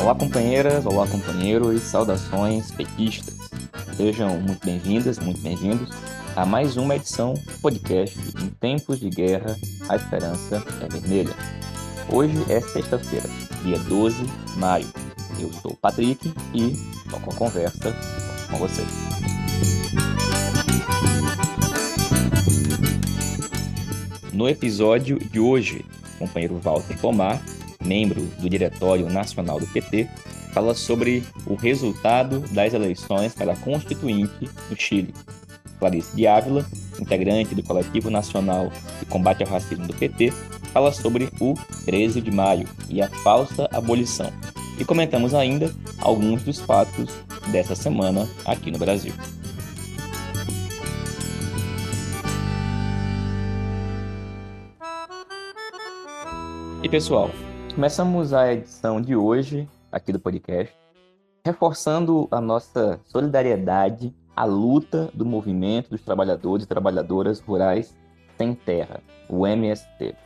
Olá, companheiras, olá, companheiros, saudações petistas. Sejam muito bem-vindas, muito bem-vindos a mais uma edição do podcast Em Tempos de Guerra, a Esperança é Vermelha. Hoje é sexta-feira, dia 12 de maio. Eu sou o Patrick e toco a conversa com vocês. No episódio de hoje, o companheiro Walter Pomar, membro do Diretório Nacional do PT, fala sobre o resultado das eleições para Constituinte no Chile. Clarice de Ávila, integrante do Coletivo Nacional de Combate ao Racismo do PT, fala sobre o 13 de maio e a falsa abolição. E comentamos ainda alguns dos fatos dessa semana aqui no Brasil. E pessoal, começamos a edição de hoje aqui do podcast reforçando a nossa solidariedade à luta do movimento dos trabalhadores e trabalhadoras rurais sem terra, o MST.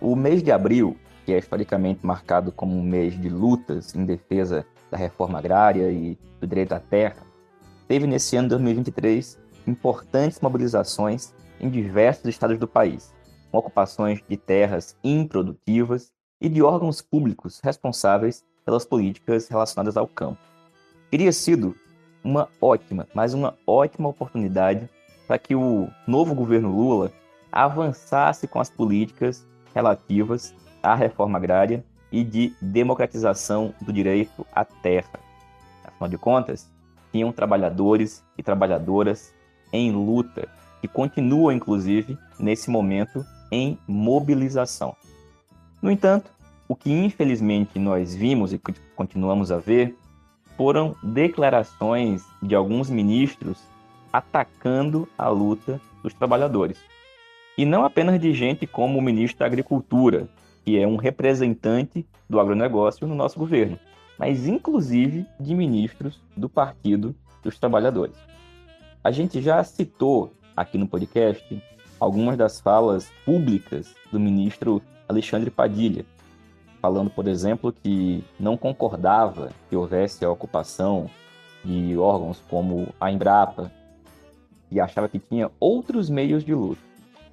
O mês de abril, que é historicamente marcado como um mês de lutas em defesa da reforma agrária e do direito à terra, teve nesse ano de 2023 importantes mobilizações em diversos estados do país, com ocupações de terras improdutivas e de órgãos públicos responsáveis pelas políticas relacionadas ao campo. Teria sido uma ótima, mas uma ótima oportunidade para que o novo governo Lula avançasse com as políticas relativas à reforma agrária e de democratização do direito à terra. Afinal de contas, tinham trabalhadores e trabalhadoras em luta, que continuam, inclusive, nesse momento, em mobilização. No entanto, o que infelizmente nós vimos e continuamos a ver foram declarações de alguns ministros atacando a luta dos trabalhadores. E não apenas de gente como o ministro da Agricultura, que é um representante do agronegócio no nosso governo, mas inclusive de ministros do Partido dos Trabalhadores. A gente já citou aqui no podcast algumas das falas públicas do ministro Alexandre Padilha, falando, por exemplo, que não concordava que houvesse a ocupação de órgãos como a Embrapa e achava que tinha outros meios de luta.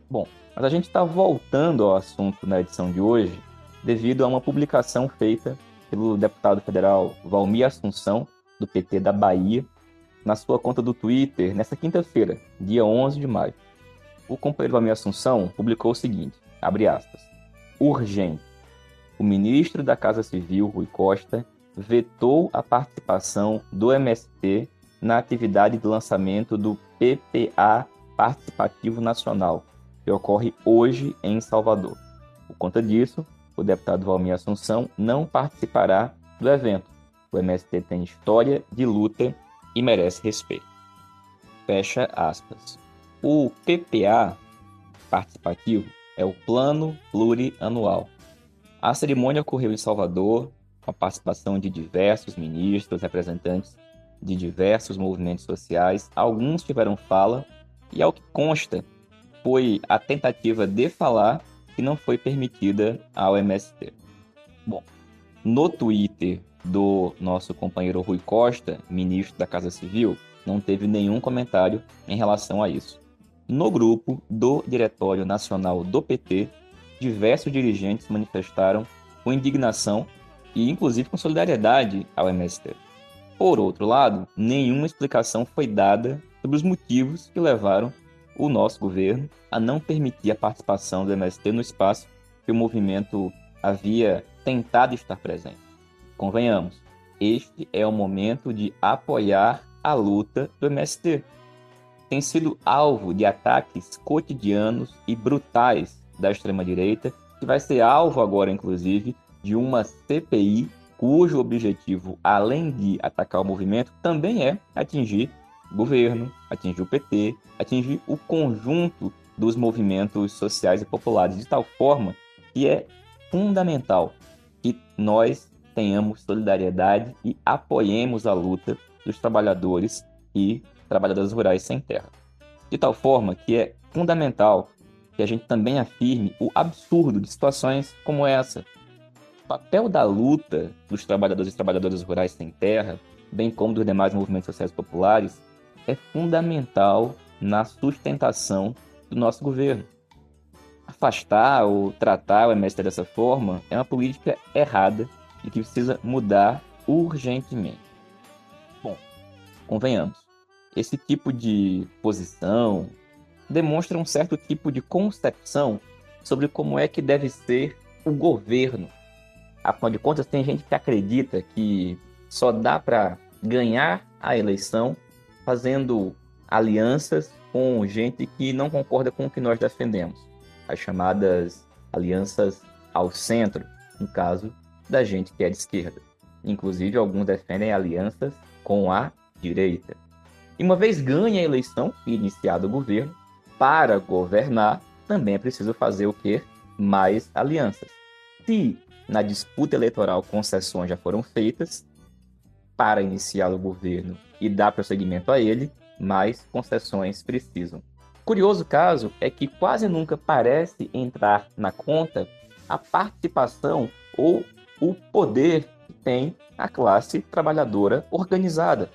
Bom, mas a gente está voltando ao assunto na edição de hoje devido a uma publicação feita pelo deputado federal Valmir Assunção, do PT da Bahia, na sua conta do Twitter nesta quinta-feira, dia 11 de maio. O companheiro Valmir Assunção publicou o seguinte, abre aspas, urgente. O ministro da Casa Civil, Rui Costa, vetou a participação do MST na atividade de lançamento do PPA Participativo Nacional, que ocorre hoje em Salvador. Por conta disso, o deputado Valmir Assunção não participará do evento. O MST tem história de luta e merece respeito. Fecha aspas. O PPA participativo é o Plano Plurianual. A cerimônia ocorreu em Salvador, com a participação de diversos ministros, representantes de diversos movimentos sociais. Alguns tiveram fala, e ao que consta, foi a tentativa de falar que não foi permitida ao MST. Bom, no Twitter do nosso companheiro Rui Costa, ministro da Casa Civil, não teve nenhum comentário em relação a isso. No grupo do Diretório Nacional do PT, diversos dirigentes manifestaram com indignação e, inclusive, com solidariedade ao MST. Por outro lado, nenhuma explicação foi dada sobre os motivos que levaram o nosso governo a não permitir a participação do MST no espaço que o movimento havia tentado estar presente. Convenhamos, este é o momento de apoiar a luta do MST. Tem sido alvo de ataques cotidianos e brutais da extrema-direita, que vai ser alvo agora, inclusive, de uma CPI cujo objetivo, além de atacar o movimento, também é atingir governo, atingir o PT, atingir o conjunto dos movimentos sociais e populares, de tal forma que é fundamental que nós tenhamos solidariedade e apoiemos a luta dos trabalhadores e trabalhadoras rurais sem terra. De tal forma que é fundamental que a gente também afirme o absurdo de situações como essa. papel da luta dos trabalhadores e trabalhadoras rurais sem terra, bem como dos demais movimentos sociais populares, é fundamental na sustentação do nosso governo. Afastar ou tratar o MST dessa forma é uma política errada e que precisa mudar urgentemente. Bom, convenhamos, esse tipo de posição demonstra um certo tipo de concepção sobre como é que deve ser o governo. Afinal de contas, tem gente que acredita que só dá para ganhar a eleição fazendo alianças com gente que não concorda com o que nós defendemos, as chamadas alianças ao centro, no caso da gente que é de esquerda. Inclusive, alguns defendem alianças com a direita. E uma vez ganha a eleição e iniciado o governo, para governar, também é preciso fazer o quê? Mais alianças. Se na disputa eleitoral concessões já foram feitas, para iniciar o governo e dar prosseguimento a ele, mais concessões precisam. Curioso caso é que quase nunca parece entrar na conta a participação ou o poder que tem a classe trabalhadora organizada,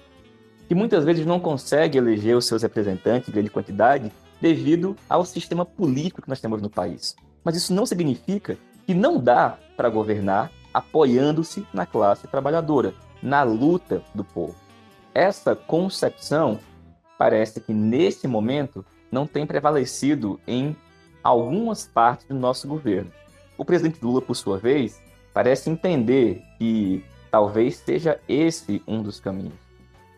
que muitas vezes não consegue eleger os seus representantes em grande quantidade devido ao sistema político que nós temos no país. Mas isso não significa que não dá para governar apoiando-se na classe trabalhadora, na luta do povo. Essa concepção parece que nesse momento não tem prevalecido em algumas partes do nosso governo. O presidente Lula, por sua vez, parece entender que talvez seja esse um dos caminhos.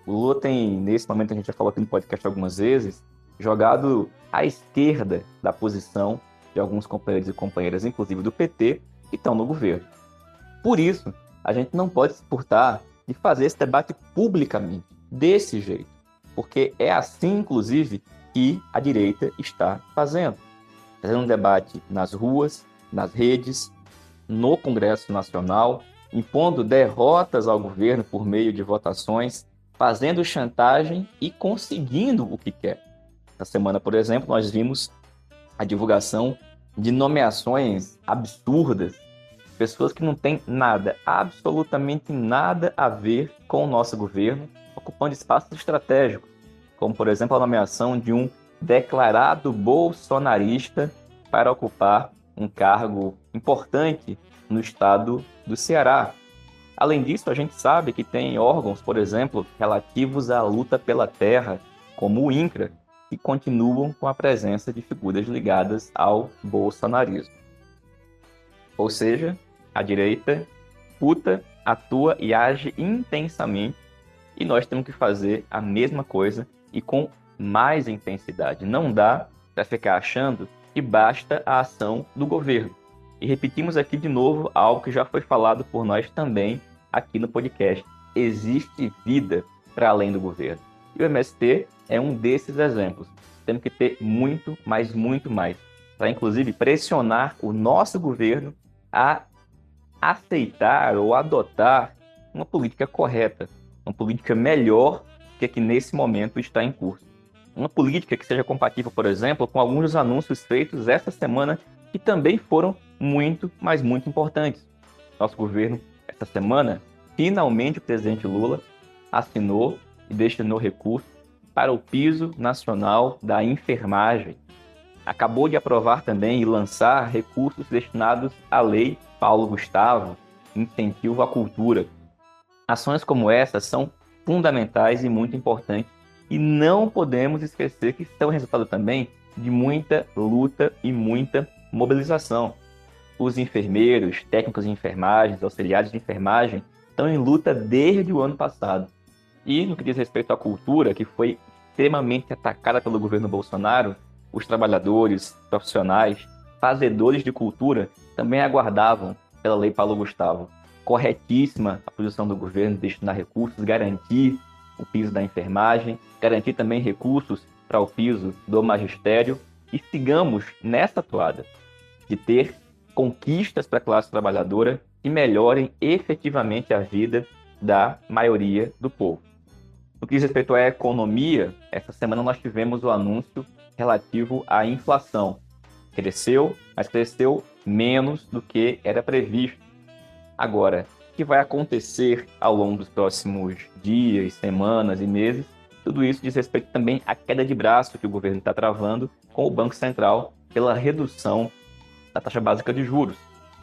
O Lula tem, nesse momento, a gente já falou aqui no podcast algumas vezes, jogado à esquerda da posição de alguns companheiros e companheiras, inclusive do PT, que estão no governo. Por isso, a gente não pode se portar de fazer esse debate publicamente, desse jeito, porque é assim, inclusive, que a direita está fazendo. Fazendo um debate nas ruas, nas redes, no Congresso Nacional, impondo derrotas ao governo por meio de votações, fazendo chantagem e conseguindo o que quer. Na semana, por exemplo, nós vimos a divulgação de nomeações absurdas, pessoas que não têm nada, absolutamente nada a ver com o nosso governo, ocupando espaços estratégicos, como por exemplo a nomeação de um declarado bolsonarista para ocupar um cargo importante no estado do Ceará. Além disso, a gente sabe que tem órgãos, por exemplo, relativos à luta pela terra, como o INCRA, que continuam com a presença de figuras ligadas ao bolsonarismo. Ou seja, a direita puta, atua e age intensamente e nós temos que fazer a mesma coisa e com mais intensidade. Não dá para ficar achando que basta a ação do governo. E repetimos aqui de novo algo que já foi falado por nós também aqui no podcast. Existe vida para além do governo. E o MST é um desses exemplos. Temos que ter muito, mas muito mais, para inclusive pressionar o nosso governo a aceitar ou adotar uma política correta, uma política melhor que a que nesse momento está em curso. Uma política que seja compatível, por exemplo, com alguns dos anúncios feitos esta semana que também foram muito, mas muito importantes. Nosso governo, esta semana, finalmente o presidente Lula assinou e destinou recursos para o piso nacional da enfermagem. Acabou de aprovar também e lançar recursos destinados à lei Paulo Gustavo, incentivo à cultura. Ações como essas são fundamentais e muito importantes e não podemos esquecer que são resultado também de muita luta e muita mobilização. Os enfermeiros, técnicos de enfermagem, auxiliares de enfermagem estão em luta desde o ano passado. E no que diz respeito à cultura, que foi extremamente atacada pelo governo Bolsonaro, os trabalhadores, profissionais, fazedores de cultura também aguardavam pela Lei Paulo Gustavo. Corretíssima a posição do governo de destinar recursos, garantir o piso da enfermagem, garantir também recursos para o piso do magistério e sigamos nessa toada de ter conquistas para a classe trabalhadora que melhorem efetivamente a vida da maioria do povo. No que diz respeito à economia, essa semana nós tivemos o anúncio relativo à inflação. Cresceu, mas cresceu menos do que era previsto. Agora, o que vai acontecer ao longo dos próximos dias, semanas e meses? Tudo isso diz respeito também à queda de braço que o governo está travando com o Banco Central pela redução da taxa básica de juros.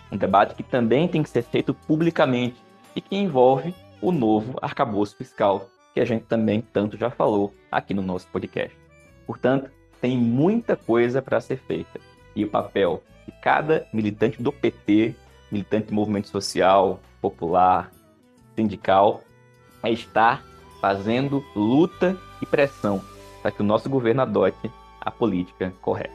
Um debate que também tem que ser feito publicamente e que envolve o novo arcabouço fiscal, que a gente também tanto já falou aqui no nosso podcast. Portanto, tem muita coisa para ser feita. E o papel de cada militante do PT, militante do movimento social, popular, sindical, é estar fazendo luta e pressão para que o nosso governo adote a política correta.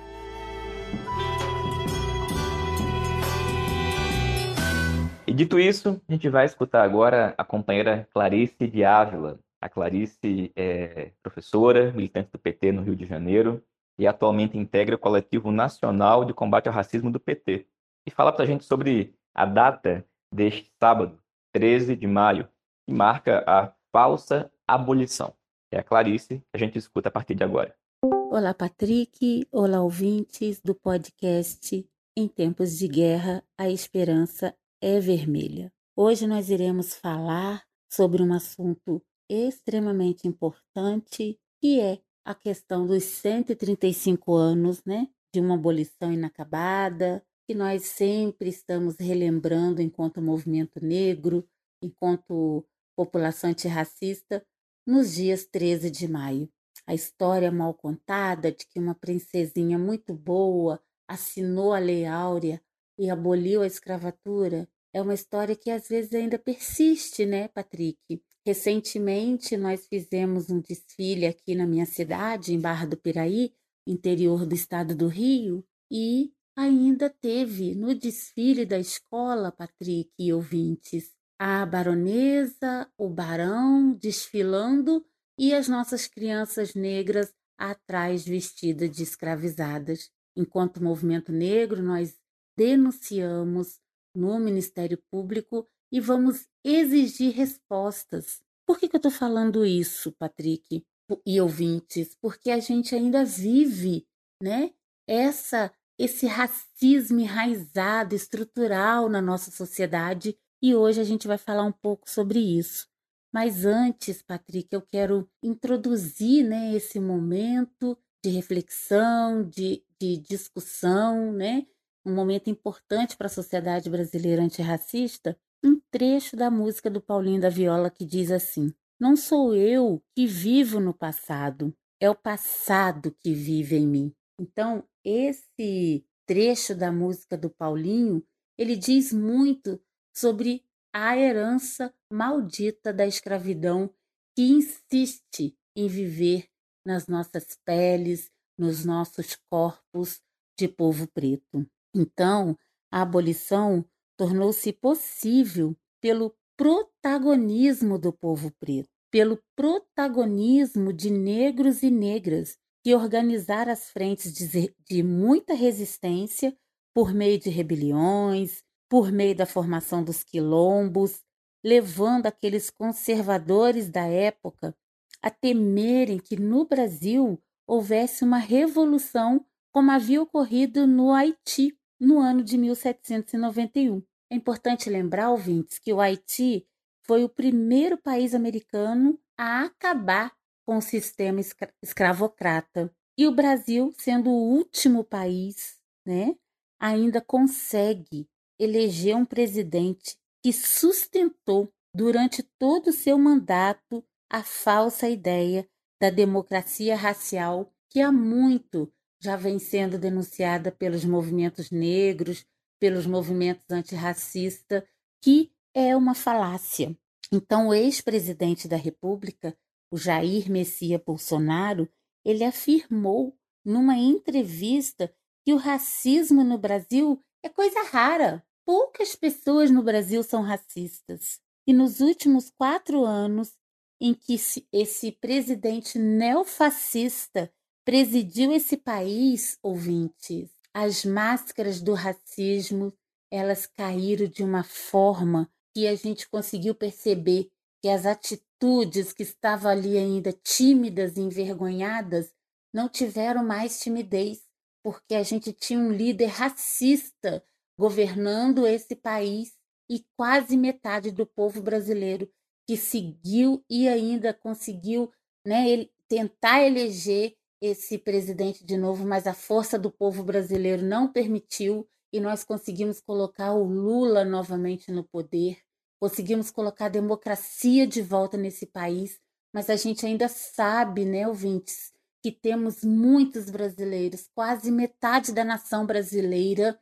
E dito isso, a gente vai escutar agora a companheira Clarice de Ávila. A Clarice é professora, militante do PT no Rio de Janeiro e atualmente integra o Coletivo Nacional de Combate ao Racismo do PT. E fala para a gente sobre a data deste sábado, 13 de maio, que marca a falsa abolição. É a Clarice que a gente escuta a partir de agora. Olá, Patrick. Olá, ouvintes do podcast Em Tempos de Guerra, a Esperança é Vermelha. Hoje nós iremos falar sobre um assunto extremamente importante, que é a questão dos 135 anos, né, de uma abolição inacabada, que nós sempre estamos relembrando enquanto movimento negro, enquanto população antirracista, nos dias 13 de maio. A história mal contada de que uma princesinha muito boa assinou a Lei Áurea e aboliu a escravatura é uma história que às vezes ainda persiste, né, Patrick? Recentemente nós fizemos um desfile aqui na minha cidade, em Barra do Piraí, interior do estado do Rio, e ainda teve no desfile da escola, Patrick e ouvintes, a baronesa, o barão desfilando e as nossas crianças negras atrás vestidas de escravizadas. Enquanto movimento negro, nós denunciamos no Ministério Público e vamos exigir respostas. Por que, que eu estou falando isso, Patrick e ouvintes? Porque a gente ainda vive, né? Essa esse racismo enraizado, estrutural na nossa sociedade e hoje a gente vai falar um pouco sobre isso. Mas antes, Patrick, eu quero introduzir né, esse momento de reflexão, de, de discussão, né? Um momento importante para a sociedade brasileira antirracista, um trecho da música do Paulinho da Viola que diz assim: Não sou eu que vivo no passado, é o passado que vive em mim. Então, esse trecho da música do Paulinho, ele diz muito sobre a herança maldita da escravidão que insiste em viver nas nossas peles, nos nossos corpos de povo preto. Então, a abolição tornou-se possível pelo protagonismo do povo preto, pelo protagonismo de negros e negras que organizaram as frentes de, de muita resistência por meio de rebeliões, por meio da formação dos quilombos, levando aqueles conservadores da época a temerem que no Brasil houvesse uma revolução como havia ocorrido no Haiti no ano de 1791. É importante lembrar, ouvintes, que o Haiti foi o primeiro país americano a acabar com o sistema escravocrata. E o Brasil, sendo o último país, né, ainda consegue elegeu um presidente que sustentou durante todo o seu mandato a falsa ideia da democracia racial que há muito já vem sendo denunciada pelos movimentos negros, pelos movimentos antirracistas, que é uma falácia. Então, o ex-presidente da República, o Jair Messias Bolsonaro, ele afirmou numa entrevista que o racismo no Brasil é coisa rara, poucas pessoas no Brasil são racistas. E nos últimos quatro anos, em que esse presidente neofascista presidiu esse país, ouvintes, as máscaras do racismo elas caíram de uma forma que a gente conseguiu perceber que as atitudes que estavam ali ainda tímidas e envergonhadas não tiveram mais timidez, porque a gente tinha um líder racista governando esse país e quase metade do povo brasileiro que seguiu e ainda conseguiu né, ele, tentar eleger esse presidente de novo, mas a força do povo brasileiro não permitiu e nós conseguimos colocar o Lula novamente no poder, conseguimos colocar a democracia de volta nesse país, mas a gente ainda sabe, né, ouvintes, que temos muitos brasileiros, quase metade da nação brasileira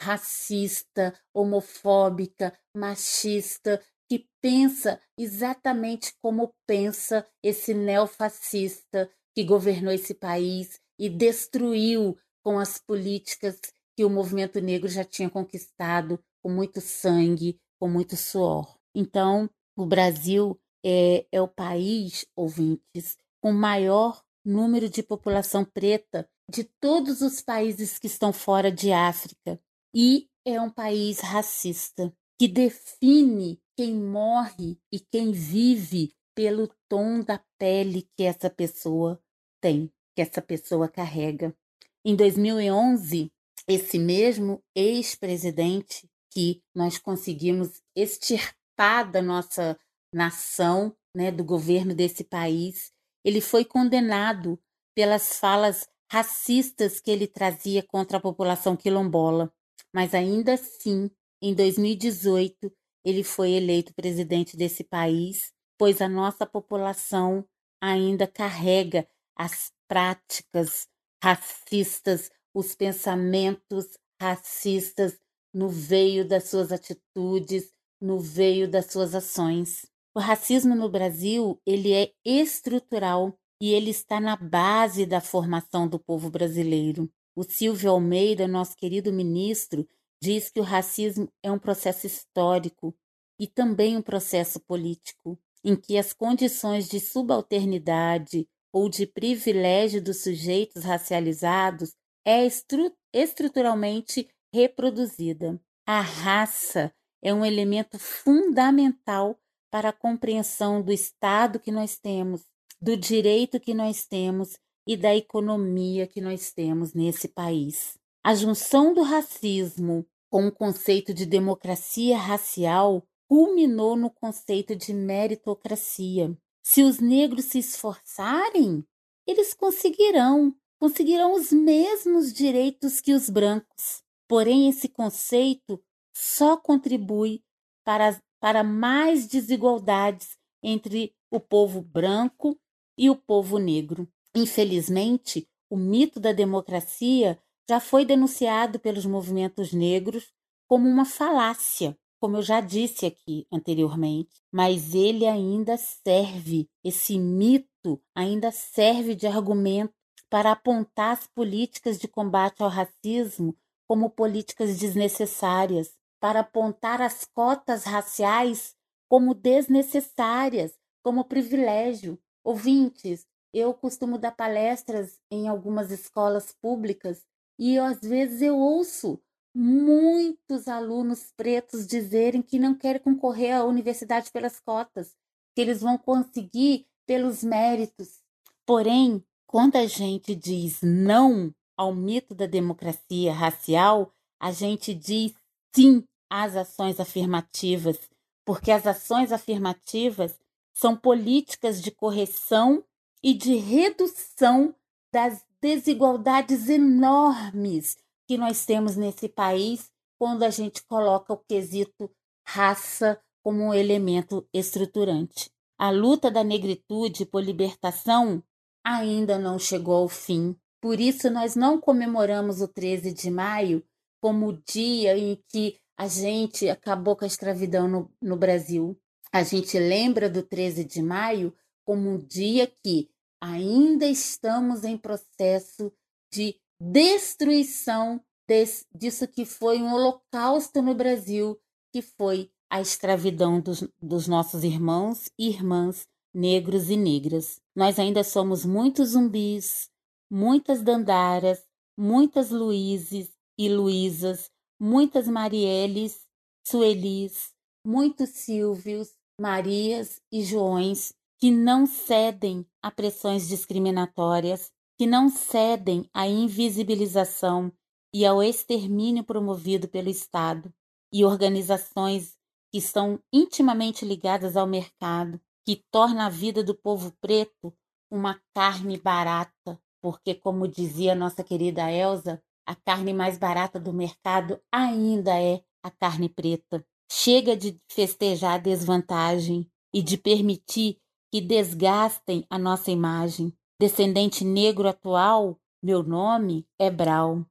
racista, homofóbica, machista, que pensa exatamente como pensa esse neofascista que governou esse país e destruiu com as políticas que o movimento negro já tinha conquistado com muito sangue, com muito suor. Então, o Brasil é, é o país, ouvintes, com maior número de população preta de todos os países que estão fora de África. E é um país racista, que define quem morre e quem vive pelo tom da pele que essa pessoa tem, que essa pessoa carrega. Em 2011, esse mesmo ex-presidente que nós conseguimos extirpar da nossa nação, né, do governo desse país, ele foi condenado pelas falas racistas que ele trazia contra a população quilombola. Mas ainda assim, em 2018, ele foi eleito presidente desse país, pois a nossa população ainda carrega as práticas racistas, os pensamentos racistas no veio das suas atitudes, no veio das suas ações. O racismo no Brasil, ele é estrutural e ele está na base da formação do povo brasileiro. O Silvio Almeida, nosso querido ministro, diz que o racismo é um processo histórico e também um processo político, em que as condições de subalternidade ou de privilégio dos sujeitos racializados é estru estruturalmente reproduzida. A raça é um elemento fundamental para a compreensão do Estado que nós temos, do direito que nós temos e da economia que nós temos nesse país. A junção do racismo com o conceito de democracia racial culminou no conceito de meritocracia. Se os negros se esforçarem, eles conseguirão, conseguirão os mesmos direitos que os brancos. Porém, esse conceito só contribui para para mais desigualdades entre o povo branco e o povo negro. Infelizmente, o mito da democracia já foi denunciado pelos movimentos negros como uma falácia, como eu já disse aqui anteriormente, mas ele ainda serve, esse mito ainda serve de argumento para apontar as políticas de combate ao racismo como políticas desnecessárias, para apontar as cotas raciais como desnecessárias, como privilégio. Ouvintes, eu costumo dar palestras em algumas escolas públicas e às vezes eu ouço muitos alunos pretos dizerem que não querem concorrer à universidade pelas cotas, que eles vão conseguir pelos méritos. Porém, quando a gente diz não ao mito da democracia racial, a gente diz sim às ações afirmativas, porque as ações afirmativas são políticas de correção e de redução das desigualdades enormes que nós temos nesse país quando a gente coloca o quesito raça como um elemento estruturante. A luta da negritude por libertação ainda não chegou ao fim. Por isso, nós não comemoramos o 13 de maio como o dia em que a gente acabou com a escravidão no, no Brasil. A gente lembra do 13 de maio como um dia que ainda estamos em processo de destruição desse, disso que foi um holocausto no Brasil, que foi a escravidão dos, dos nossos irmãos e irmãs negros e negras. Nós ainda somos muitos zumbis, muitas dandaras, muitas Luíses e Luísas, muitas Marielles, Suelis, muitos Silvios, Marias e Joões que não cedem a pressões discriminatórias, que não cedem à invisibilização e ao extermínio promovido pelo Estado e organizações que estão intimamente ligadas ao mercado, que torna a vida do povo preto uma carne barata, porque, como dizia nossa querida Elsa, a carne mais barata do mercado ainda é a carne preta. Chega de festejar a desvantagem e de permitir que desgastem a nossa imagem. Descendente negro atual, meu nome é Brau.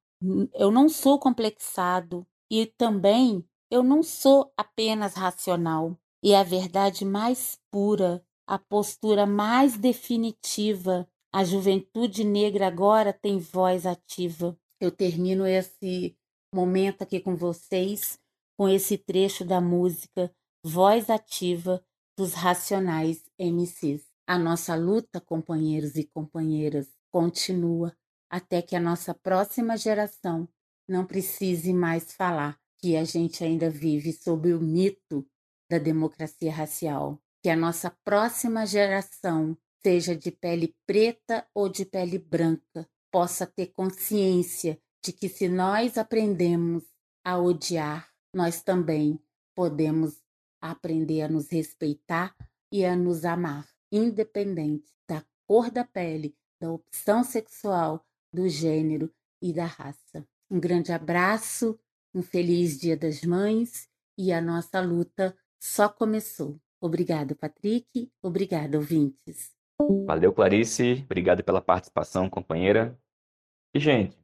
Eu não sou complexado e também eu não sou apenas racional. E a verdade mais pura, a postura mais definitiva, a juventude negra agora tem voz ativa. Eu termino esse momento aqui com vocês com esse trecho da música Voz Ativa dos Racionais MCs. A nossa luta, companheiros e companheiras, continua até que a nossa próxima geração não precise mais falar que a gente ainda vive sob o mito da democracia racial. Que a nossa próxima geração, seja de pele preta ou de pele branca, possa ter consciência de que se nós aprendemos a odiar, nós também podemos aprender a nos respeitar e a nos amar, independente da cor da pele, da opção sexual, do gênero e da raça. Um grande abraço, um feliz Dia das Mães e a nossa luta só começou. Obrigado, Patrick. Obrigado, ouvintes. Valeu, Clarice. Obrigado pela participação, companheira. E, gente,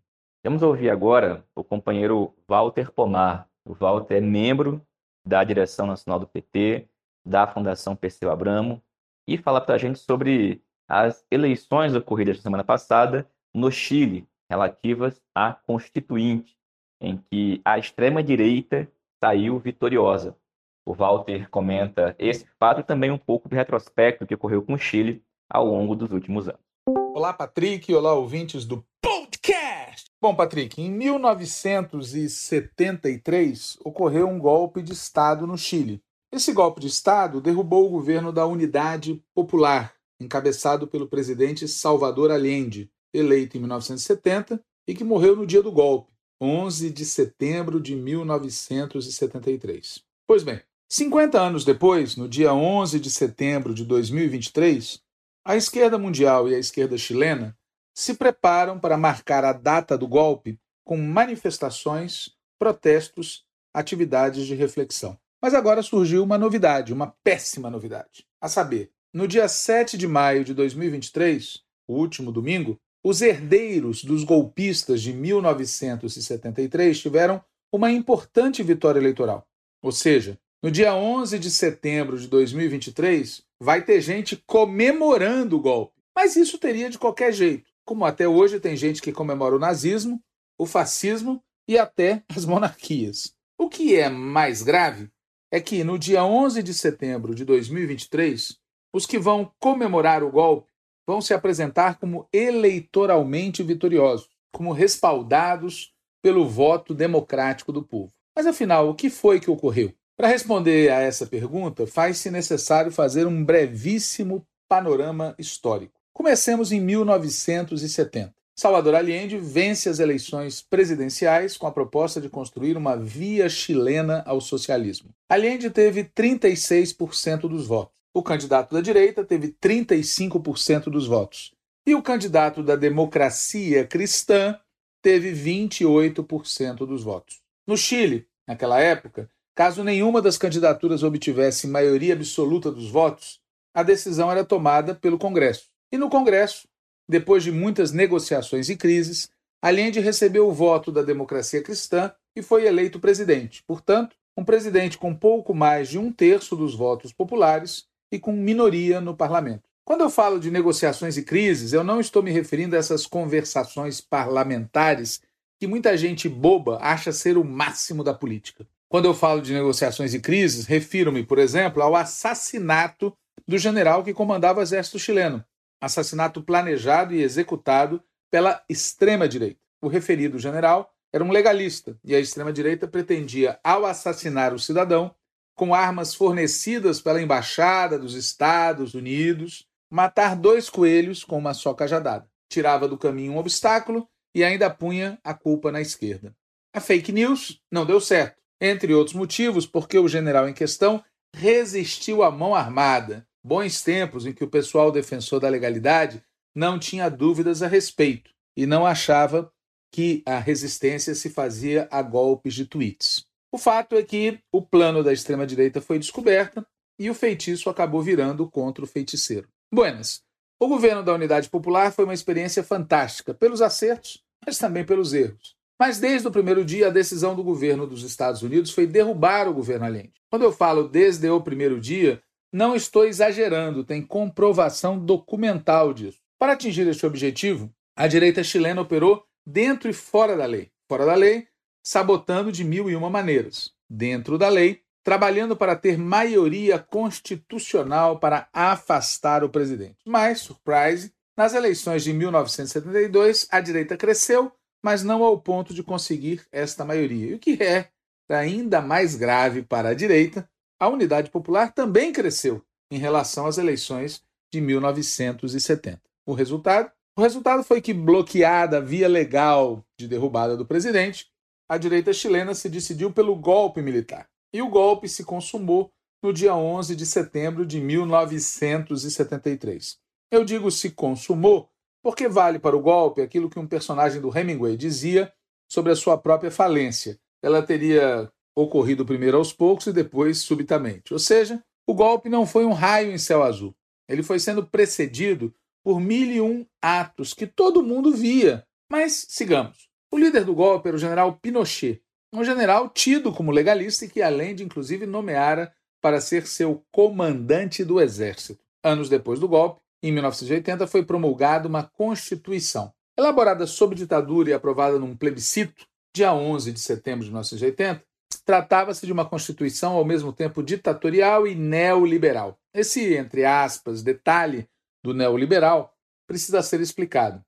vamos ouvir agora o companheiro Walter Pomar, o Walter é membro da direção nacional do PT, da Fundação Perseu Abramo, e fala para a gente sobre as eleições ocorridas na semana passada no Chile, relativas à Constituinte, em que a extrema-direita saiu vitoriosa. O Walter comenta esse fato e também um pouco do retrospecto que ocorreu com o Chile ao longo dos últimos anos. Olá, Patrick. Olá, ouvintes do podcast. Bom, Patrick, em 1973 ocorreu um golpe de Estado no Chile. Esse golpe de Estado derrubou o governo da Unidade Popular, encabeçado pelo presidente Salvador Allende, eleito em 1970 e que morreu no dia do golpe, 11 de setembro de 1973. Pois bem, 50 anos depois, no dia 11 de setembro de 2023, a esquerda mundial e a esquerda chilena se preparam para marcar a data do golpe com manifestações, protestos, atividades de reflexão. Mas agora surgiu uma novidade, uma péssima novidade. A saber, no dia 7 de maio de 2023, o último domingo, os herdeiros dos golpistas de 1973 tiveram uma importante vitória eleitoral. Ou seja, no dia 11 de setembro de 2023, vai ter gente comemorando o golpe. Mas isso teria de qualquer jeito como até hoje tem gente que comemora o nazismo, o fascismo e até as monarquias. O que é mais grave é que no dia 11 de setembro de 2023, os que vão comemorar o golpe vão se apresentar como eleitoralmente vitoriosos, como respaldados pelo voto democrático do povo. Mas afinal, o que foi que ocorreu? Para responder a essa pergunta, faz-se necessário fazer um brevíssimo panorama histórico. Comecemos em 1970. Salvador Allende vence as eleições presidenciais com a proposta de construir uma via chilena ao socialismo. Allende teve 36% dos votos. O candidato da direita teve 35% dos votos. E o candidato da democracia cristã teve 28% dos votos. No Chile, naquela época, caso nenhuma das candidaturas obtivesse maioria absoluta dos votos, a decisão era tomada pelo Congresso. E no Congresso, depois de muitas negociações e crises, Allende recebeu o voto da democracia cristã e foi eleito presidente. Portanto, um presidente com pouco mais de um terço dos votos populares e com minoria no parlamento. Quando eu falo de negociações e crises, eu não estou me referindo a essas conversações parlamentares que muita gente boba acha ser o máximo da política. Quando eu falo de negociações e crises, refiro-me, por exemplo, ao assassinato do general que comandava o exército chileno, assassinato planejado e executado pela extrema-direita. O referido general era um legalista e a extrema-direita pretendia, ao assassinar o cidadão, com armas fornecidas pela Embaixada dos Estados Unidos, matar dois coelhos com uma só cajadada. Tirava do caminho um obstáculo e ainda punha a culpa na esquerda. A fake news não deu certo. Entre outros motivos, porque o general em questão resistiu à mão armada. Bons tempos em que o pessoal defensor da legalidade não tinha dúvidas a respeito e não achava que a resistência se fazia a golpes de tweets. O fato é que o plano da extrema-direita foi descoberto e o feitiço acabou virando contra o feiticeiro. Buenas. O governo da Unidade Popular foi uma experiência fantástica, pelos acertos, mas também pelos erros. Mas desde o primeiro dia, a decisão do governo dos Estados Unidos foi derrubar o governo Allende. Quando eu falo desde o primeiro dia, não estou exagerando, tem comprovação documental disso. Para atingir este objetivo, a direita chilena operou dentro e fora da lei. Fora da lei, sabotando de mil e uma maneiras. Dentro da lei, trabalhando para ter maioria constitucional para afastar o presidente. Mas, surprise, nas eleições de 1972, a direita cresceu, mas não ao ponto de conseguir esta maioria. E o que é ainda mais grave para a direita, a Unidade Popular também cresceu em relação às eleições de 1970. O resultado? O resultado foi que, bloqueada a via legal de derrubada do presidente, a direita chilena se decidiu pelo golpe militar. E o golpe se consumou no dia 11 de setembro de 1973. Eu digo se consumou porque vale para o golpe aquilo que um personagem do Hemingway dizia sobre a sua própria falência. Ela teria ocorrido primeiro aos poucos e depois subitamente. Ou seja, o golpe não foi um raio em céu azul. Ele foi sendo precedido por mil e um atos que todo mundo via. Mas sigamos. O líder do golpe era o general Pinochet, um general tido como legalista e que, além de inclusive, nomeara para ser seu comandante do exército. Anos depois do golpe, em 1980, foi promulgada uma Constituição. Elaborada sob ditadura e aprovada num plebiscito, dia 11 de setembro de 1980, tratava-se de uma Constituição ao mesmo tempo ditatorial e neoliberal. Esse, entre aspas, detalhe do neoliberal precisa ser explicado.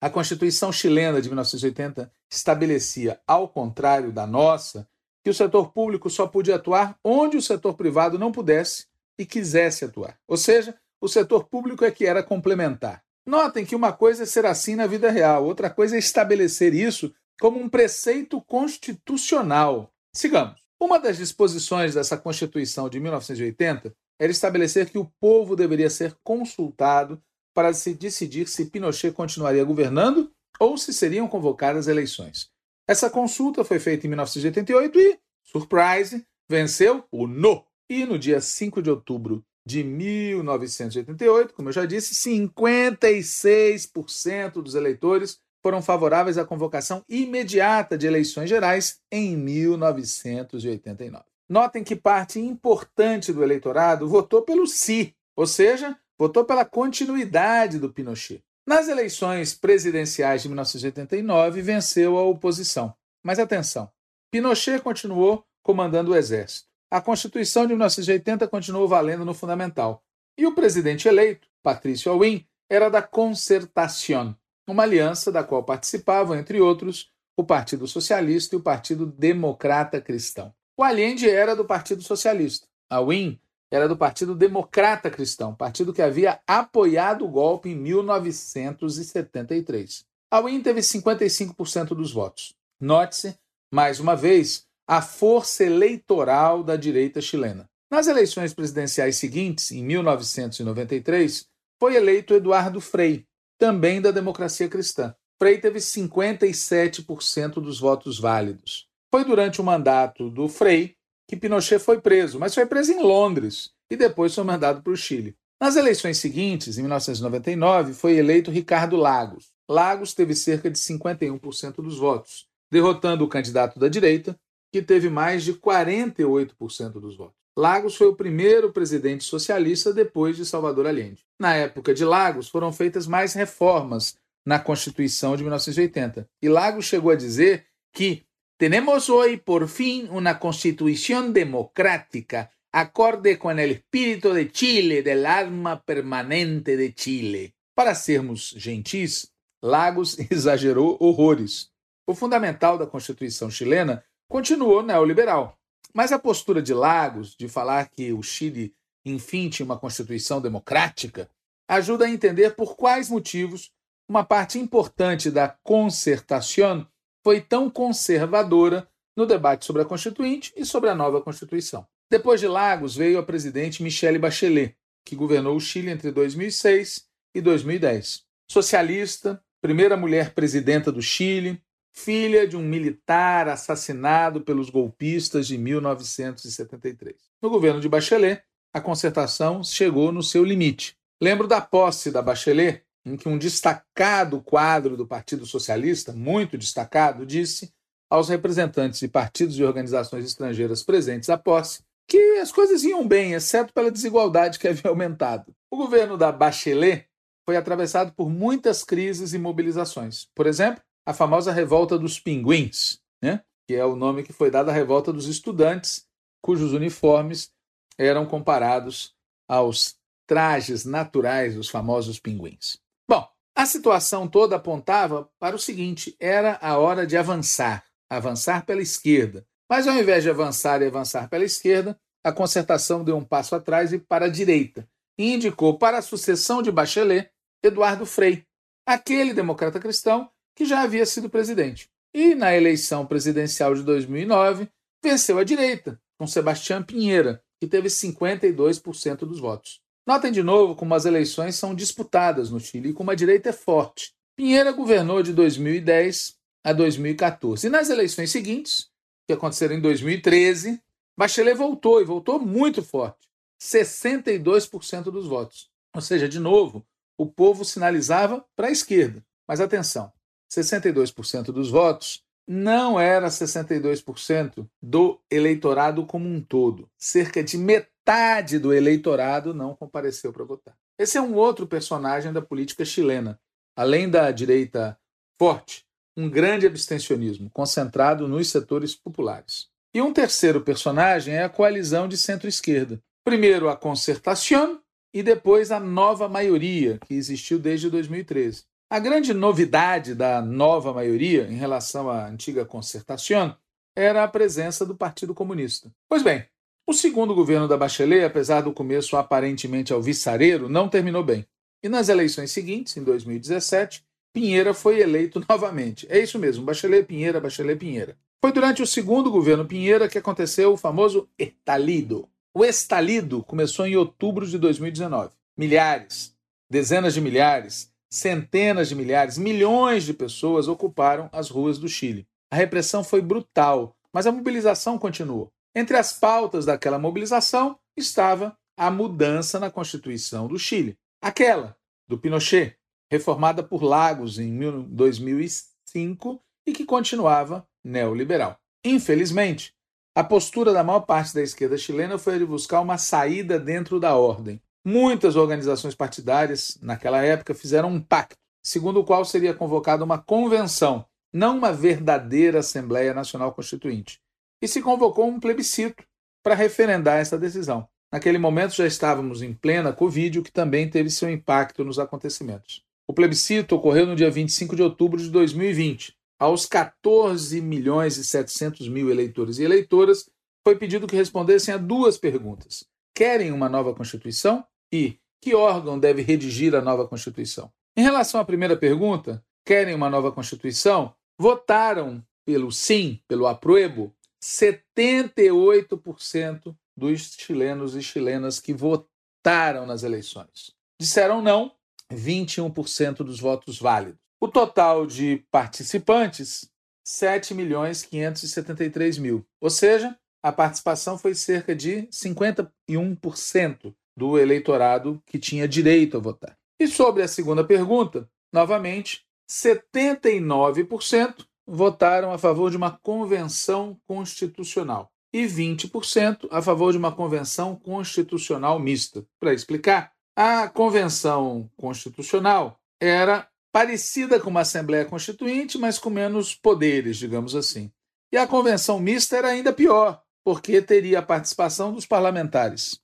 A Constituição chilena de 1980 estabelecia, ao contrário da nossa, que o setor público só podia atuar onde o setor privado não pudesse e quisesse atuar. Ou seja, o setor público é que era complementar. Notem que uma coisa é ser assim na vida real, outra coisa é estabelecer isso como um preceito constitucional. Sigamos. Uma das disposições dessa Constituição de 1980 era estabelecer que o povo deveria ser consultado para se decidir se Pinochet continuaria governando ou se seriam convocadas eleições. Essa consulta foi feita em 1988 e, surprise, venceu o no. E no dia 5 de outubro de 1988, como eu já disse, 56% dos eleitores foram favoráveis à convocação imediata de eleições gerais em 1989. Notem que parte importante do eleitorado votou pelo sim, ou seja, votou pela continuidade do Pinochet. Nas eleições presidenciais de 1989, venceu a oposição. Mas atenção, Pinochet continuou comandando o exército. A Constituição de 1980 continuou valendo no fundamental. E o presidente eleito, Patrício Aouin, era da Concertación, uma aliança da qual participavam, entre outros, o Partido Socialista e o Partido Democrata Cristão. O Allende era do Partido Socialista. Aouin era do Partido Democrata Cristão, partido que havia apoiado o golpe em 1973. Aouin teve 55% dos votos. Note-se, mais uma vez, a força eleitoral da direita chilena. Nas eleições presidenciais seguintes, em 1993, foi eleito Eduardo Frei, também da democracia cristã. Frei teve 57% dos votos válidos. Foi durante o mandato do Frei que Pinochet foi preso, mas foi preso em Londres e depois foi mandado para o Chile. Nas eleições seguintes, em 1999, foi eleito Ricardo Lagos. Lagos teve cerca de 51% dos votos, derrotando o candidato da direita, que teve mais de 48% dos votos. Lagos foi o primeiro presidente socialista depois de Salvador Allende. Na época de Lagos, foram feitas mais reformas na Constituição de 1980. E Lagos chegou a dizer que Tenemos hoy por fin una constitución democrática acorde con el espíritu de Chile, del alma permanente de Chile. Para sermos gentis, Lagos exagerou horrores. O fundamental da Constituição chilena continuou neoliberal. Mas a postura de Lagos de falar que o Chile, enfim, tinha uma Constituição democrática, ajuda a entender por quais motivos uma parte importante da concertação foi tão conservadora no debate sobre a Constituinte e sobre a nova Constituição. Depois de Lagos veio a presidente Michelle Bachelet, que governou o Chile entre 2006 e 2010. Socialista, primeira mulher presidenta do Chile, filha de um militar assassinado pelos golpistas de 1973. No governo de Bachelet, a concertação chegou no seu limite. Lembro da posse da Bachelet, em que um destacado quadro do Partido Socialista, muito destacado, disse aos representantes de partidos e organizações estrangeiras presentes à posse que as coisas iam bem, exceto pela desigualdade que havia aumentado. O governo da Bachelet foi atravessado por muitas crises e mobilizações. Por exemplo, a famosa revolta dos pinguins, né? que é o nome que foi dado à revolta dos estudantes, cujos uniformes eram comparados aos trajes naturais dos famosos pinguins. Bom, a situação toda apontava para o seguinte: era a hora de avançar, avançar pela esquerda. Mas ao invés de avançar e avançar pela esquerda, a concertação deu um passo atrás e para a direita, e indicou para a sucessão de Bachelet Eduardo Frei, aquele democrata cristão que já havia sido presidente. E na eleição presidencial de 2009, venceu a direita, com Sebastião Pinheira, que teve 52% dos votos. Notem de novo como as eleições são disputadas no Chile e como a direita é forte. Pinheira governou de 2010 a 2014. E nas eleições seguintes, que aconteceram em 2013, Bachelet voltou e voltou muito forte 62% dos votos. Ou seja, de novo, o povo sinalizava para a esquerda. Mas atenção, 62% dos votos não era 62% do eleitorado como um todo. Cerca de metade do eleitorado não compareceu para votar. Esse é um outro personagem da política chilena. Além da direita forte, um grande abstencionismo concentrado nos setores populares. E um terceiro personagem é a coalizão de centro-esquerda. Primeiro a Concertación e depois a nova maioria, que existiu desde 2013. A grande novidade da nova maioria em relação à antiga concertação era a presença do Partido Comunista. Pois bem, o segundo governo da Bachelet, apesar do começo aparentemente alvissareiro, não terminou bem. E nas eleições seguintes, em 2017, Pinheira foi eleito novamente. É isso mesmo, Bachelet Pinheira, Bachelet Pinheira. Foi durante o segundo governo Pinheira que aconteceu o famoso estalido. O estalido começou em outubro de 2019. Milhares, dezenas de milhares, centenas de milhares, milhões de pessoas ocuparam as ruas do Chile. A repressão foi brutal, mas a mobilização continuou. Entre as pautas daquela mobilização estava a mudança na Constituição do Chile, aquela do Pinochet, reformada por Lagos em 2005 e que continuava neoliberal. Infelizmente, a postura da maior parte da esquerda chilena foi a de buscar uma saída dentro da ordem, Muitas organizações partidárias, naquela época, fizeram um pacto, segundo o qual seria convocada uma convenção, não uma verdadeira Assembleia Nacional Constituinte. E se convocou um plebiscito para referendar essa decisão. Naquele momento já estávamos em plena Covid, o que também teve seu impacto nos acontecimentos. O plebiscito ocorreu no dia 25 de outubro de 2020. Aos 14 milhões e 700 mil eleitores e eleitoras, foi pedido que respondessem a duas perguntas. Querem uma nova Constituição? E que órgão deve redigir a nova Constituição? Em relação à primeira pergunta, querem uma nova Constituição? Votaram pelo sim, pelo apruebo, 78% dos chilenos e chilenas que votaram nas eleições. Disseram não, 21% dos votos válidos. O total de participantes, 7 milhões 573 mil. Ou seja, a participação foi cerca de 51% do eleitorado que tinha direito a votar. E sobre a segunda pergunta, novamente, 79% votaram a favor de uma convenção constitucional e 20% a favor de uma convenção constitucional mista. Para explicar, a convenção constitucional era parecida com uma Assembleia Constituinte, mas com menos poderes, digamos assim. E a convenção mista era ainda pior, porque teria a participação dos parlamentares.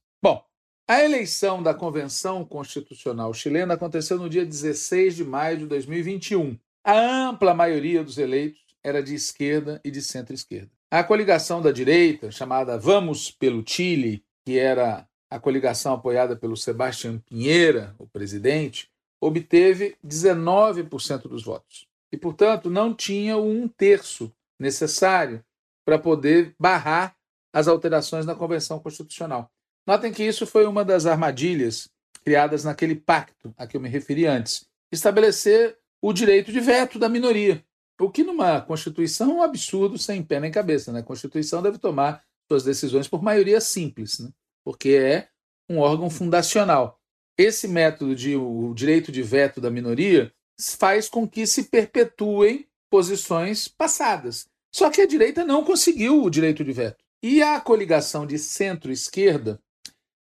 A eleição da Convenção Constitucional chilena aconteceu no dia 16 de maio de 2021. A ampla maioria dos eleitos era de esquerda e de centro-esquerda. A coligação da direita, chamada Vamos pelo Chile, que era a coligação apoiada pelo Sebastião Pinheira, o presidente, obteve 19% dos votos. E, portanto, não tinha o um terço necessário para poder barrar as alterações na Convenção Constitucional. Notem que isso foi uma das armadilhas criadas naquele pacto a que eu me referi antes. Estabelecer o direito de veto da minoria. O que numa Constituição é um absurdo sem pé nem cabeça. Né? A Constituição deve tomar suas decisões por maioria simples, né? porque é um órgão fundacional. Esse método de o direito de veto da minoria faz com que se perpetuem posições passadas. Só que a direita não conseguiu o direito de veto. E a coligação de centro-esquerda,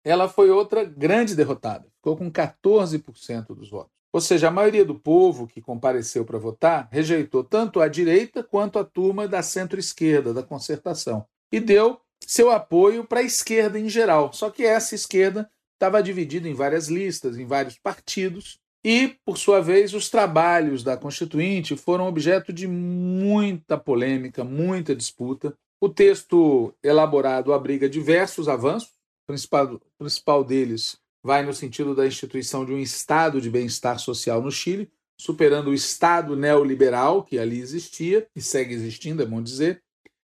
ela foi outra grande derrotada. Ficou com 14% dos votos. Ou seja, a maioria do povo que compareceu para votar rejeitou tanto a direita quanto a turma da centro-esquerda, da concertação. E deu seu apoio para a esquerda em geral. Só que essa esquerda estava dividida em várias listas, em vários partidos, e, por sua vez, os trabalhos da Constituinte foram objeto de muita polêmica, muita disputa. O texto elaborado abriga diversos avanços, principal, principal deles vai no sentido da instituição de um estado de bem-estar social no Chile, superando o estado neoliberal que ali existia e segue existindo, é bom dizer.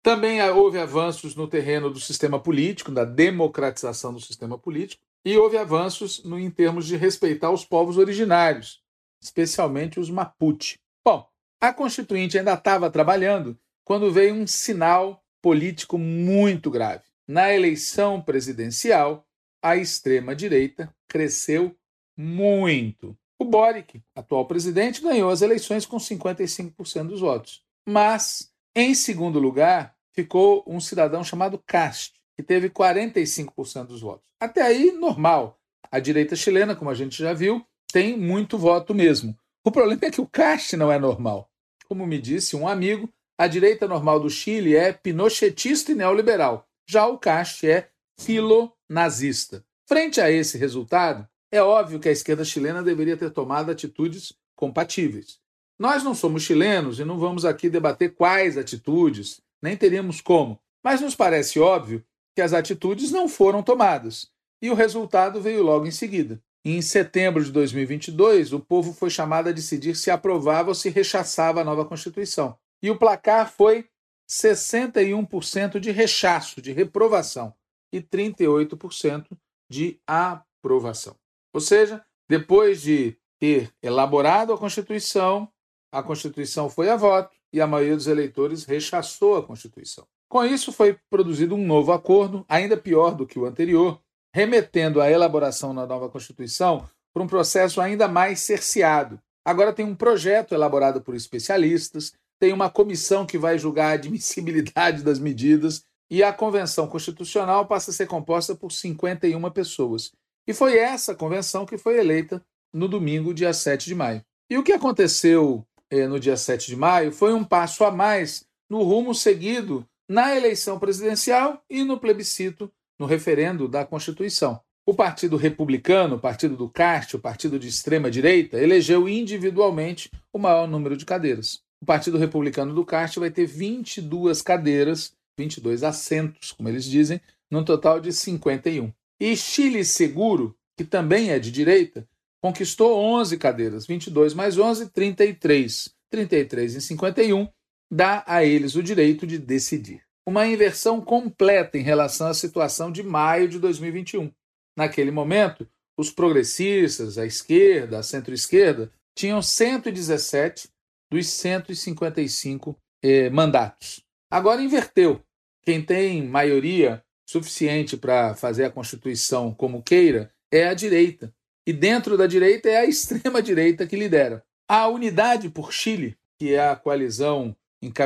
Também houve avanços no terreno do sistema político, da democratização do sistema político, e houve avanços no, em termos de respeitar os povos originários, especialmente os Mapuche. Bom, a Constituinte ainda estava trabalhando quando veio um sinal político muito grave. Na eleição presidencial, a extrema-direita cresceu muito. O Boric, atual presidente, ganhou as eleições com 55% dos votos. Mas, em segundo lugar, ficou um cidadão chamado Cast, que teve 45% dos votos. Até aí, normal. A direita chilena, como a gente já viu, tem muito voto mesmo. O problema é que o Cast não é normal. Como me disse um amigo, a direita normal do Chile é pinochetista e neoliberal. Já o Cast é filonazista. Frente a esse resultado, é óbvio que a esquerda chilena deveria ter tomado atitudes compatíveis. Nós não somos chilenos e não vamos aqui debater quais atitudes, nem teríamos como, mas nos parece óbvio que as atitudes não foram tomadas. E o resultado veio logo em seguida. Em setembro de 2022, o povo foi chamado a decidir se aprovava ou se rechaçava a nova Constituição. E o placar foi 61% de rechaço, de reprovação, e 38% de aprovação. Ou seja, depois de ter elaborado a Constituição, a Constituição foi a voto e a maioria dos eleitores rechaçou a Constituição. Com isso, foi produzido um novo acordo, ainda pior do que o anterior, remetendo a elaboração da nova Constituição para um processo ainda mais cerceado. Agora tem um projeto elaborado por especialistas, tem uma comissão que vai julgar a admissibilidade das medidas e a Convenção Constitucional passa a ser composta por 51 pessoas. E foi essa convenção que foi eleita no domingo, dia 7 de maio. E o que aconteceu eh, no dia 7 de maio foi um passo a mais no rumo seguido na eleição presidencial e no plebiscito, no referendo da Constituição. O Partido Republicano, o Partido do Cast, o Partido de extrema-direita, elegeu individualmente o maior número de cadeiras. O Partido Republicano do Cast vai ter 22 cadeiras, 22 assentos, como eles dizem, num total de 51. E Chile Seguro, que também é de direita, conquistou 11 cadeiras, 22 mais 11, 33. 33 em 51 dá a eles o direito de decidir. Uma inversão completa em relação à situação de maio de 2021. Naquele momento, os progressistas, a esquerda, a centro-esquerda, tinham 117 dos 155 eh, mandatos. Agora inverteu. Quem tem maioria suficiente para fazer a Constituição como queira é a direita. E dentro da direita é a extrema-direita que lidera. A Unidade por Chile, que é a coalizão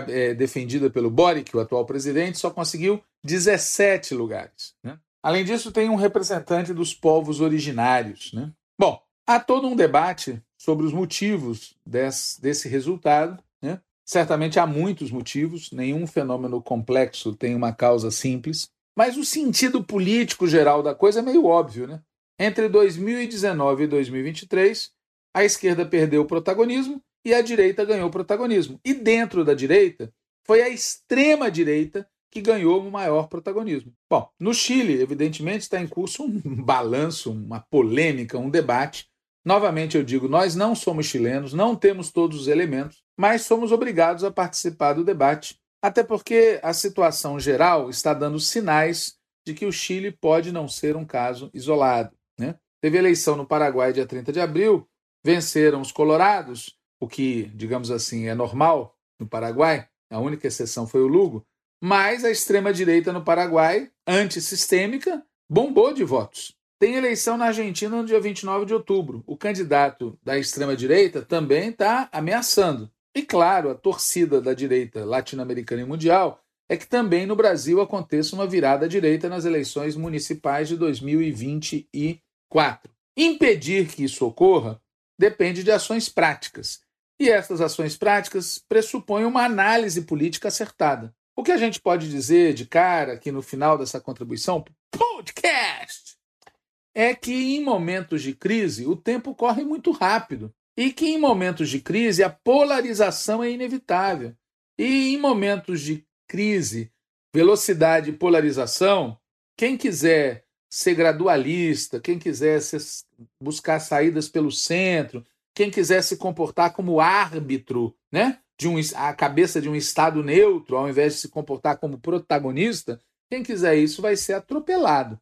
é, defendida pelo Boric, o atual presidente, só conseguiu 17 lugares. Né? Além disso, tem um representante dos povos originários. Né? Bom, há todo um debate sobre os motivos desse, desse resultado. Né? Certamente há muitos motivos, nenhum fenômeno complexo tem uma causa simples, mas o sentido político geral da coisa é meio óbvio. Né? Entre 2019 e 2023, a esquerda perdeu o protagonismo e a direita ganhou protagonismo. E dentro da direita, foi a extrema-direita que ganhou o maior protagonismo. Bom, no Chile, evidentemente, está em curso um balanço, uma polêmica, um debate. Novamente eu digo, nós não somos chilenos, não temos todos os elementos, mas somos obrigados a participar do debate Até porque a situação geral está dando sinais de que o Chile pode não ser um caso isolado. Né? Teve eleição no Paraguai dia 30 de abril, venceram os colorados, o que, digamos assim, é normal no Paraguai, a única exceção foi o Lugo, mas a extrema-direita no Paraguai, antissistêmica, bombou de votos. Tem eleição na Argentina no dia 29 de outubro. O candidato da extrema-direita também está ameaçando. E claro, a torcida da direita latino-americana e mundial é que também no Brasil aconteça uma virada à direita nas eleições municipais de 2024. Impedir que isso ocorra depende de ações práticas. E essas ações práticas pressupõem uma análise política acertada. O que a gente pode dizer de cara aqui no final dessa contribuição, podcast, é que em momentos de crise o tempo corre muito rápido e que em momentos de crise a polarização é inevitável. E em momentos de crise, velocidade e polarização, quem quiser ser gradualista, quem quiser ser, buscar saídas pelo centro, quem quiser se comportar como árbitro, né? De um, a cabeça de um Estado neutro, ao invés de se comportar como protagonista, quem quiser isso vai ser atropelado.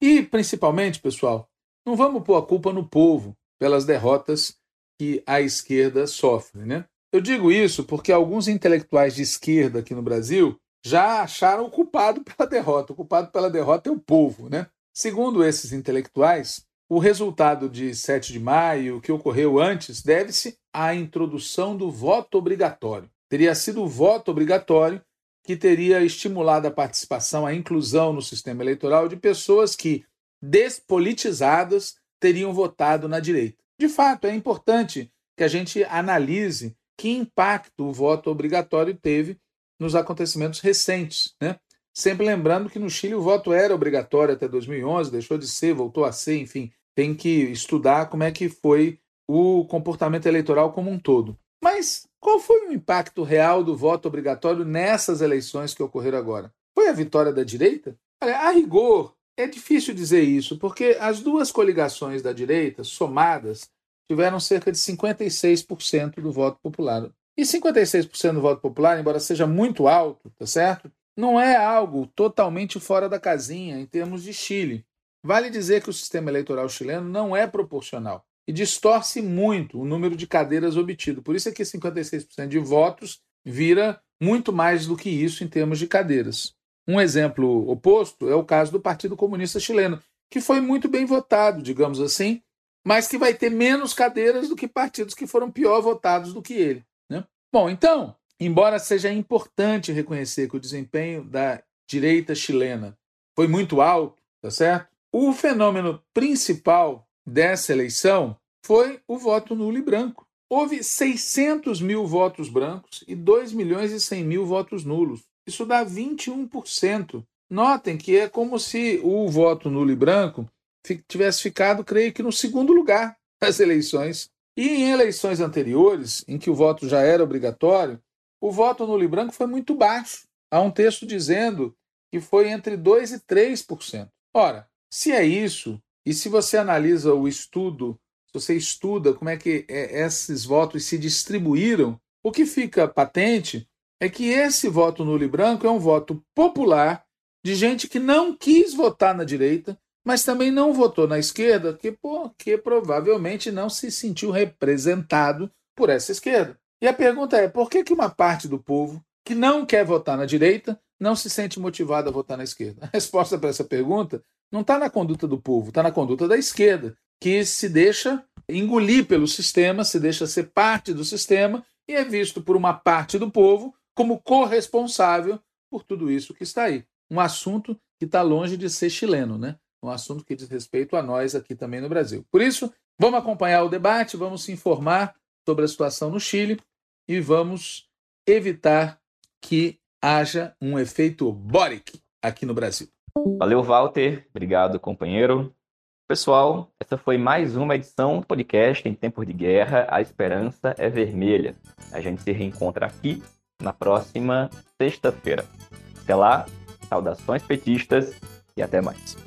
E, principalmente, pessoal, não vamos pôr a culpa no povo pelas derrotas que a esquerda sofre. Né? Eu digo isso porque alguns intelectuais de esquerda aqui no Brasil já acharam o culpado pela derrota. O culpado pela derrota é o povo. Né? Segundo esses intelectuais, o resultado de 7 de maio, que ocorreu antes, deve-se à introdução do voto obrigatório. Teria sido o voto obrigatório que teria estimulado a participação, a inclusão no sistema eleitoral de pessoas que, despolitizadas, teriam votado na direita. De fato, é importante que a gente analise que impacto o voto obrigatório teve nos acontecimentos recentes. Né? Sempre lembrando que no Chile o voto era obrigatório até 2011, deixou de ser, voltou a ser, enfim, tem que estudar como é que foi o comportamento eleitoral como um todo. Mas qual foi o impacto real do voto obrigatório nessas eleições que ocorreram agora? Foi a vitória da direita? Olha, a rigor, é difícil dizer isso, porque as duas coligações da direita, somadas, tiveram cerca de 56% do voto popular. E 56% do voto popular, embora seja muito alto, tá certo? Não é algo totalmente fora da casinha em termos de Chile. Vale dizer que o sistema eleitoral chileno não é proporcional e distorce muito o número de cadeiras obtido. Por isso é que 56% de votos vira muito mais do que isso em termos de cadeiras. Um exemplo oposto é o caso do Partido Comunista Chileno, que foi muito bem votado, digamos assim, mas que vai ter menos cadeiras do que partidos que foram pior votados do que ele. Né? Bom, então, embora seja importante reconhecer que o desempenho da direita chilena foi muito alto, tá certo? O fenômeno principal dessa eleição foi o voto nulo e branco. Houve 600 mil votos brancos e 2 milhões e 100 mil votos nulos. Isso dá 21%. Notem que é como se o voto nulo e branco tivesse ficado, creio que, no segundo lugar das eleições. E em eleições anteriores, em que o voto já era obrigatório, o voto nulo e branco foi muito baixo. Há um texto dizendo que foi entre 2% e 3%. Ora, se é isso, e se você analisa o estudo, se você estuda como é que é, esses votos se distribuíram, o que fica patente é que esse voto nulo e branco é um voto popular de gente que não quis votar na direita, mas também não votou na esquerda, que porque provavelmente não se sentiu representado por essa esquerda. E a pergunta é: por que, que uma parte do povo que não quer votar na direita não se sente motivada a votar na esquerda? A resposta para essa pergunta não está na conduta do povo, está na conduta da esquerda, que se deixa engolir pelo sistema, se deixa ser parte do sistema e é visto por uma parte do povo como corresponsável por tudo isso que está aí. Um assunto que está longe de ser chileno, né? Um assunto que diz respeito a nós aqui também no Brasil. Por isso, vamos acompanhar o debate, vamos se informar sobre a situação no Chile e vamos evitar que haja um efeito Boric aqui no Brasil. Valeu, Walter. Obrigado, companheiro. Pessoal, essa foi mais uma edição do podcast Em Tempos de Guerra, a Esperança é Vermelha. A gente se reencontra aqui na próxima sexta-feira. Até lá, saudações petistas e até mais.